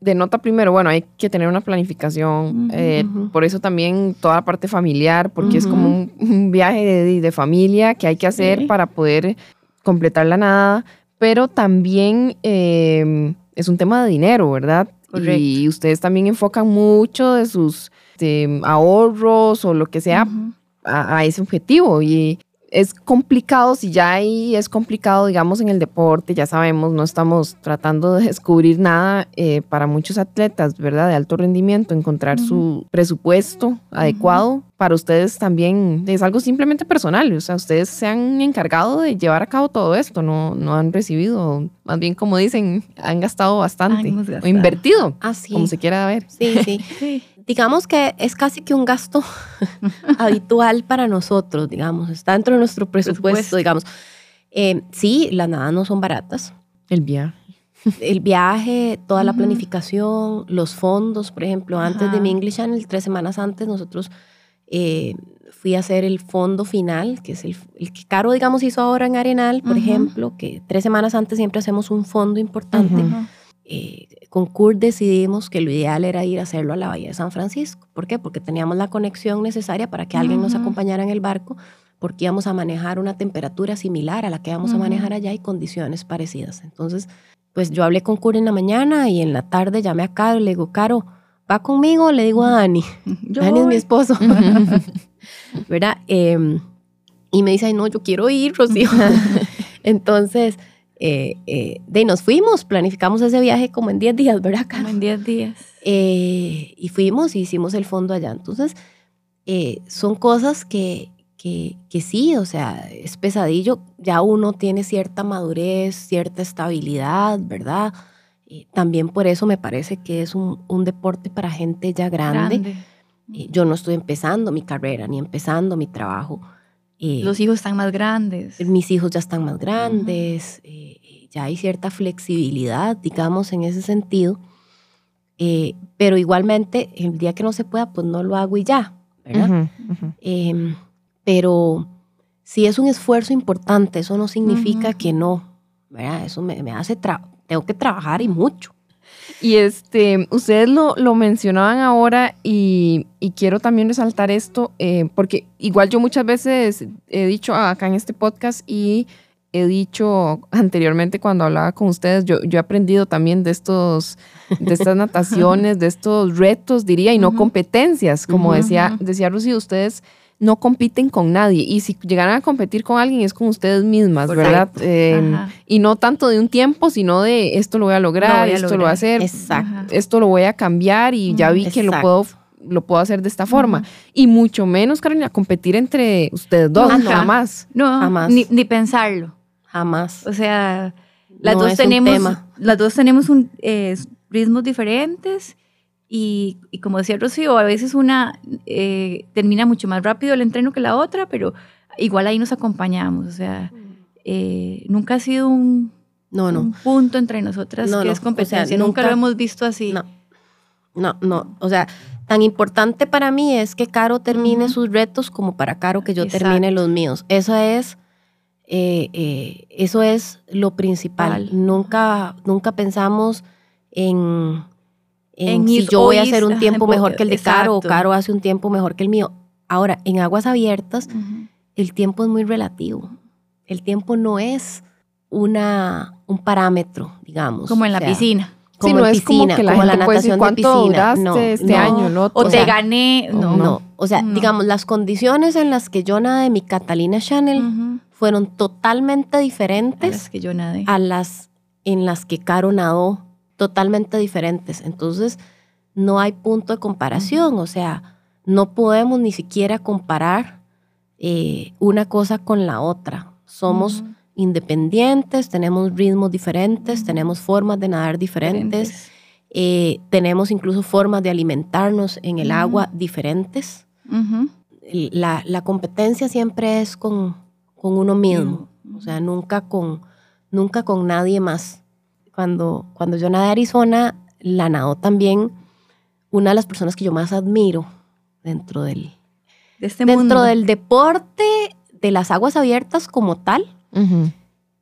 denota primero, bueno, hay que tener una planificación,
Ujú,
eh,
ujú.
por eso también toda la parte familiar, porque es
Ujú.
como un, un viaje de, de familia que hay que hacer
Sí.
para poder completar la nada, pero también eh, es un tema de dinero, ¿verdad?
Correcto.
Y ustedes también enfocan mucho de sus este, ahorros o lo que sea
Ujú.
a, a ese objetivo y es complicado, si ya ahí es complicado, digamos, en el deporte, ya sabemos, no estamos tratando de descubrir nada eh, para muchos atletas, ¿verdad? De alto rendimiento, encontrar su presupuesto adecuado. Para ustedes también es algo simplemente personal, o sea, ustedes se han encargado de llevar a cabo todo esto, no, no han recibido, más bien como dicen, han gastado bastante, o invertido,
Ah, sí.
como se quiera ver.
Sí, sí. Digamos que es casi que un gasto habitual para nosotros, digamos, está dentro de nuestro presupuesto,
Presupuesto.
digamos. Eh, sí, las nada no son baratas.
El viaje.
El viaje, toda la
Ujú.
planificación, los fondos, por ejemplo, antes de mi English Channel, tres semanas antes, nosotros eh, fui a hacer el fondo final, que es el, el que Caro, digamos, hizo ahora en Arenal, por
Ujú.
ejemplo, que tres semanas antes siempre hacemos un fondo importante.
Ujú.
Ujú.
Eh, con Kurt decidimos que lo ideal era ir a hacerlo a la Bahía de San Francisco. ¿Por qué? Porque teníamos la conexión necesaria para que alguien nos acompañara en el barco, porque íbamos a manejar una temperatura similar a la que íbamos a manejar allá y condiciones parecidas. Entonces, pues yo hablé con Kurt en la mañana y en la tarde llamé a Caro y le digo, Caro, ¿va conmigo? Le digo a Dani.
Yo
Dani es mi esposo, ¿verdad? Em, y me dice, ay, no, yo quiero ir, Rocío. Entonces, eh, eh, de nos fuimos, planificamos ese viaje como en 10 días, ¿verdad, Caro?
Como en 10 días.
Eh, y fuimos y hicimos el fondo allá. Entonces, eh, son cosas que, que, que sí, o sea, es pesadillo. Ya uno tiene cierta madurez, cierta estabilidad, ¿verdad? Eh, también por eso me parece que es un, un deporte para gente ya grande.
Grande.
Eh, yo no estoy empezando mi carrera ni empezando mi trabajo. Eh,
Los hijos están más grandes.
mis hijos ya están más grandes, eh, ya hay cierta flexibilidad, digamos, en ese sentido. Eh, pero igualmente, el día que no se pueda, pues no lo hago y ya, ¿verdad? Em, pero si es un esfuerzo importante, eso no significa que no, ¿verdad? Eso me, me hace, tengo que trabajar y mucho.
Y este, ustedes lo, lo mencionaban ahora y, y quiero también resaltar esto, eh, porque igual yo muchas veces he dicho acá en este podcast y he dicho anteriormente cuando hablaba con ustedes, yo, yo he aprendido también de estos, de estas nataciones, de estos retos, diría, y no competencias. Como decía, decía Rosy, ustedes no compiten con nadie. Y si llegaran a competir con alguien es con ustedes mismas, ¿verdad? Eh, y no tanto de un tiempo, sino de esto lo voy a lograr, esto lo voy a hacer, esto lo voy a cambiar y ya vi que lo puedo lo puedo hacer de esta forma. Y mucho menos, Carolina, competir entre ustedes dos, jamás.
No, jamás. Ni, ni pensarlo.
Jamás.
O sea, las, dos, tenemos, las dos tenemos un, eh, ritmos diferentes y, y, como decía Rocío, a veces una eh, termina mucho más rápido el entreno que la otra, pero igual ahí nos acompañamos. O sea, eh, nunca ha sido un,
no, no.
punto entre nosotras que es competencia. nunca, lo hemos visto así.
No. No, no. O sea, tan importante para mí es que Caro termine sus retos como para Caro que yo termine los míos. Eso es eh, eh, eso es lo principal. Nunca, nunca pensamos en, en, si yo voy a hacer un tiempo mejor que el de Caro o Caro hace un tiempo mejor que el mío. Ahora, en aguas abiertas, el tiempo es muy relativo. El tiempo no es una, un parámetro, digamos.
Como en la piscina.
Como en piscina, como, la natación de piscina. No, este año,
O, te gané, no.
No, o sea, digamos, las condiciones en las que yo nadé mi Catalina Chanel fueron totalmente diferentes
a las que yo nadé.
A las en las que Caro nadó, totalmente diferentes. Entonces, no hay punto de comparación, o sea, no podemos ni siquiera comparar eh, una cosa con la otra. Somos independientes, tenemos ritmos diferentes, tenemos formas de nadar diferentes, eh, tenemos incluso formas de alimentarnos en el agua diferentes. la, la competencia siempre es con, con uno mismo, o sea, nunca con, nunca con nadie más. Cuando, cuando yo nadé a Arizona, la nadó también una de las personas que yo más admiro dentro del,
este
dentro del deporte de las aguas abiertas como tal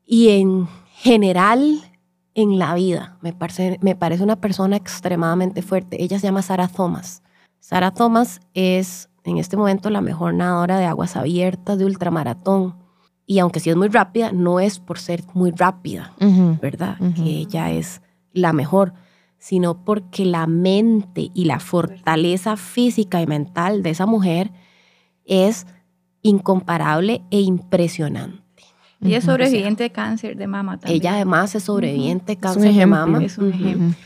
y en general en la vida. Me parece, me parece una persona extremadamente fuerte. Ella se llama Sara Thomas. Sara Thomas es en este momento la mejor nadadora de aguas abiertas de ultramaratón. Y aunque sí es muy rápida, no es por ser muy rápida, ¿verdad? Que ella es la mejor, sino porque la mente y la fortaleza física y mental de esa mujer es incomparable e impresionante.
Y es sobreviviente de cáncer de mama también.
Ella además es sobreviviente de cáncer de mama.
Es un ejemplo.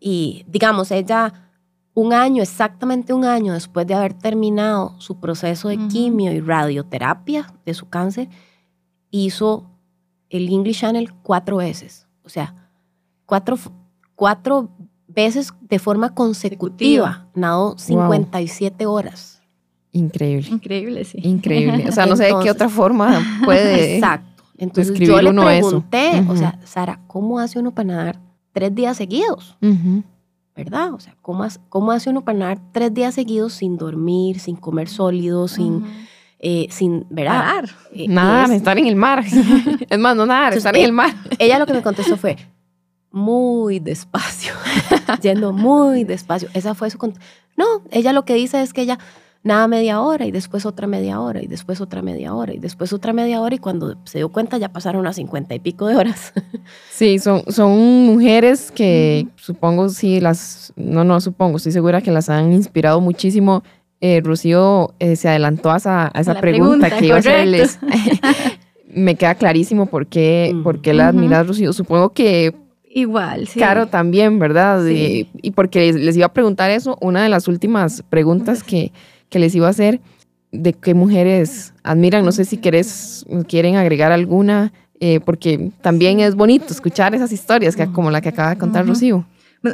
Y digamos, ella un año, exactamente un año después de haber terminado su proceso de quimio y radioterapia de su cáncer, hizo el English Channel cuatro veces. O sea, cuatro, cuatro veces de forma consecutiva. Nadó 57 horas.
Increíble.
Increíble, sí.
Increíble. O sea, no sé de qué otra forma puede.
Exacto. Entonces yo le pregunté, o sea, Sara, ¿cómo hace uno para nadar tres días seguidos? ¿Verdad? O sea, ¿cómo, ¿cómo, hace uno para nadar tres días seguidos sin dormir, sin comer sólidos, sin, eh, sin, ¿verdad?
Nadar. Eh, nadar, estar en el mar. es más, no nadar, estar en el mar.
ella lo que me contestó fue, muy despacio, yendo muy despacio. Esa fue su... No, ella lo que dice es que ella nada media hora y después otra media hora y después otra media hora y después otra media hora y cuando se dio cuenta ya pasaron unas cincuenta y pico de horas.
Sí, son, son mujeres que supongo sí las, no, no supongo, estoy segura que las han inspirado muchísimo. Eh, Rocío eh, se adelantó a esa, a esa pregunta, que iba a hacerles. Me queda clarísimo por qué, por qué la admiras, Rocío. Supongo que
Igual, sí.
Caro también, ¿verdad? Y, y, porque les iba a preguntar eso, una de las últimas preguntas que, que les iba a hacer de qué mujeres admiran. No sé si querés, quieren agregar alguna, eh, porque también es bonito escuchar esas historias que, como la que acaba de contar Rocío.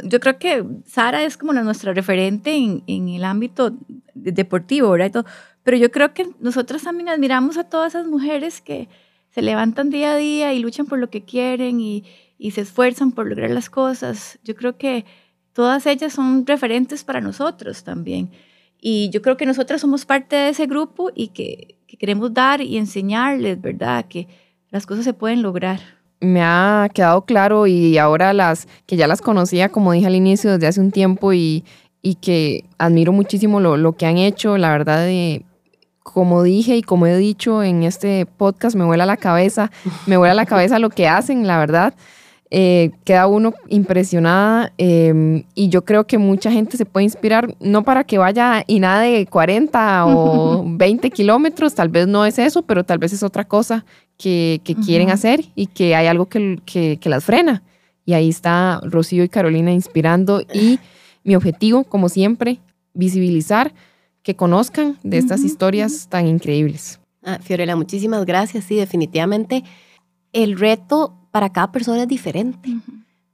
yo creo que Sara es como nuestra referente en, en el ámbito deportivo, ¿verdad? Pero yo creo que nosotros también admiramos a todas esas mujeres que se levantan día a día y luchan por lo que quieren y, y se esfuerzan por lograr las cosas. Yo creo que todas ellas son referentes para nosotros también. Y yo creo que nosotras somos parte de ese grupo y que, queremos dar y enseñarles, ¿verdad? Que las cosas se pueden lograr.
me ha quedado claro y ahora las que ya las conocía, como dije al inicio, desde hace un tiempo y, y que admiro muchísimo lo, lo, que han hecho, la verdad, de, como dije y como he dicho en este podcast, me vuela la cabeza, me vuela la cabeza lo que hacen, la verdad. Eh, queda uno impresionada em, y yo creo que mucha gente se puede inspirar, no para que vaya y nada de 40 o 20 kilómetros, tal vez no es eso, pero tal vez es otra cosa que, quieren hacer y que hay algo que, que, las frena. Y ahí está Rocío y Carolina inspirando y mi objetivo, como siempre, visibilizar, que conozcan de estas historias tan increíbles.
Ah, Fiorella, muchísimas gracias. Sí, definitivamente el reto para cada persona es diferente,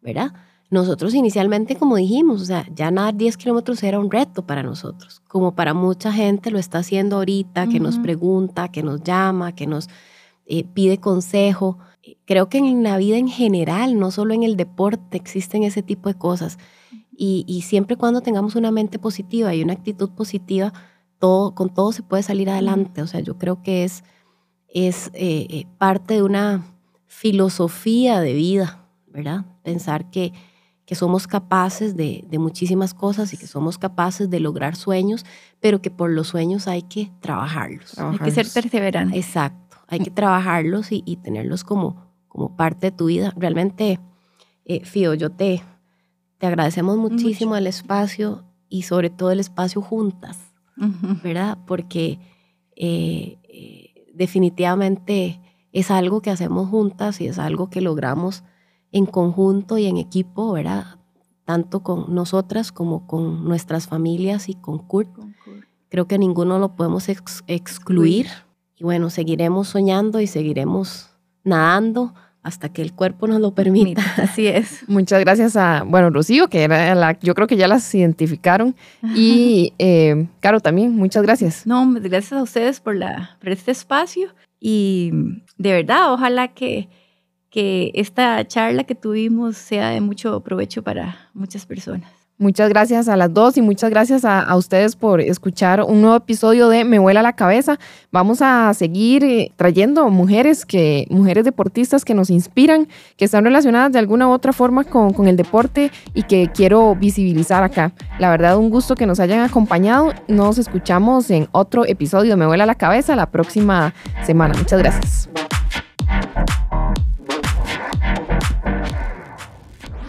¿verdad? Nosotros inicialmente, como dijimos, o sea, ya nadar 10 kilómetros era un reto para nosotros, como para mucha gente lo está haciendo ahorita, que nos pregunta, que nos llama, que nos eh, pide consejo. Creo que en la vida en general, no solo en el deporte, existen ese tipo de cosas. Y, siempre cuando tengamos una mente positiva y una actitud positiva, todo, con todo se puede salir adelante. O sea, yo creo que es, es eh, eh, parte de una filosofía de vida, ¿verdad? Pensar que, que somos capaces de, muchísimas cosas y que somos capaces de lograr sueños, pero que por los sueños hay que trabajarlos.
Hay que ser perseverante.
Exacto, hay que trabajarlos y, tenerlos como, como parte de tu vida. Realmente, eh, Fío, yo te, te agradecemos muchísimo el espacio y sobre todo el espacio juntas, ¿verdad? Porque eh, eh, definitivamente es algo que hacemos juntas y es algo que logramos en conjunto y en equipo, ¿verdad? Tanto con nosotras como con nuestras familias y con Kurt. Creo que ninguno lo podemos excluir. Y bueno, seguiremos soñando y seguiremos nadando hasta que el cuerpo nos lo permita.
Así es.
Muchas gracias a, bueno, Rocío, que era la, yo creo que ya las identificaron. Y eh, Caro también, muchas gracias.
No, gracias a ustedes por, la, por este espacio y de verdad, ojalá que, que esta charla que tuvimos sea de mucho provecho para muchas personas.
Muchas gracias a las dos y muchas gracias a, ustedes por escuchar un nuevo episodio de Me vuela la cabeza. Vamos a seguir eh, trayendo mujeres que, mujeres deportistas que nos inspiran, que están relacionadas de alguna u otra forma con, con el deporte y que quiero visibilizar acá. La verdad, un gusto que nos hayan acompañado. Nos escuchamos en otro episodio de Me vuela la cabeza la próxima semana. Muchas gracias.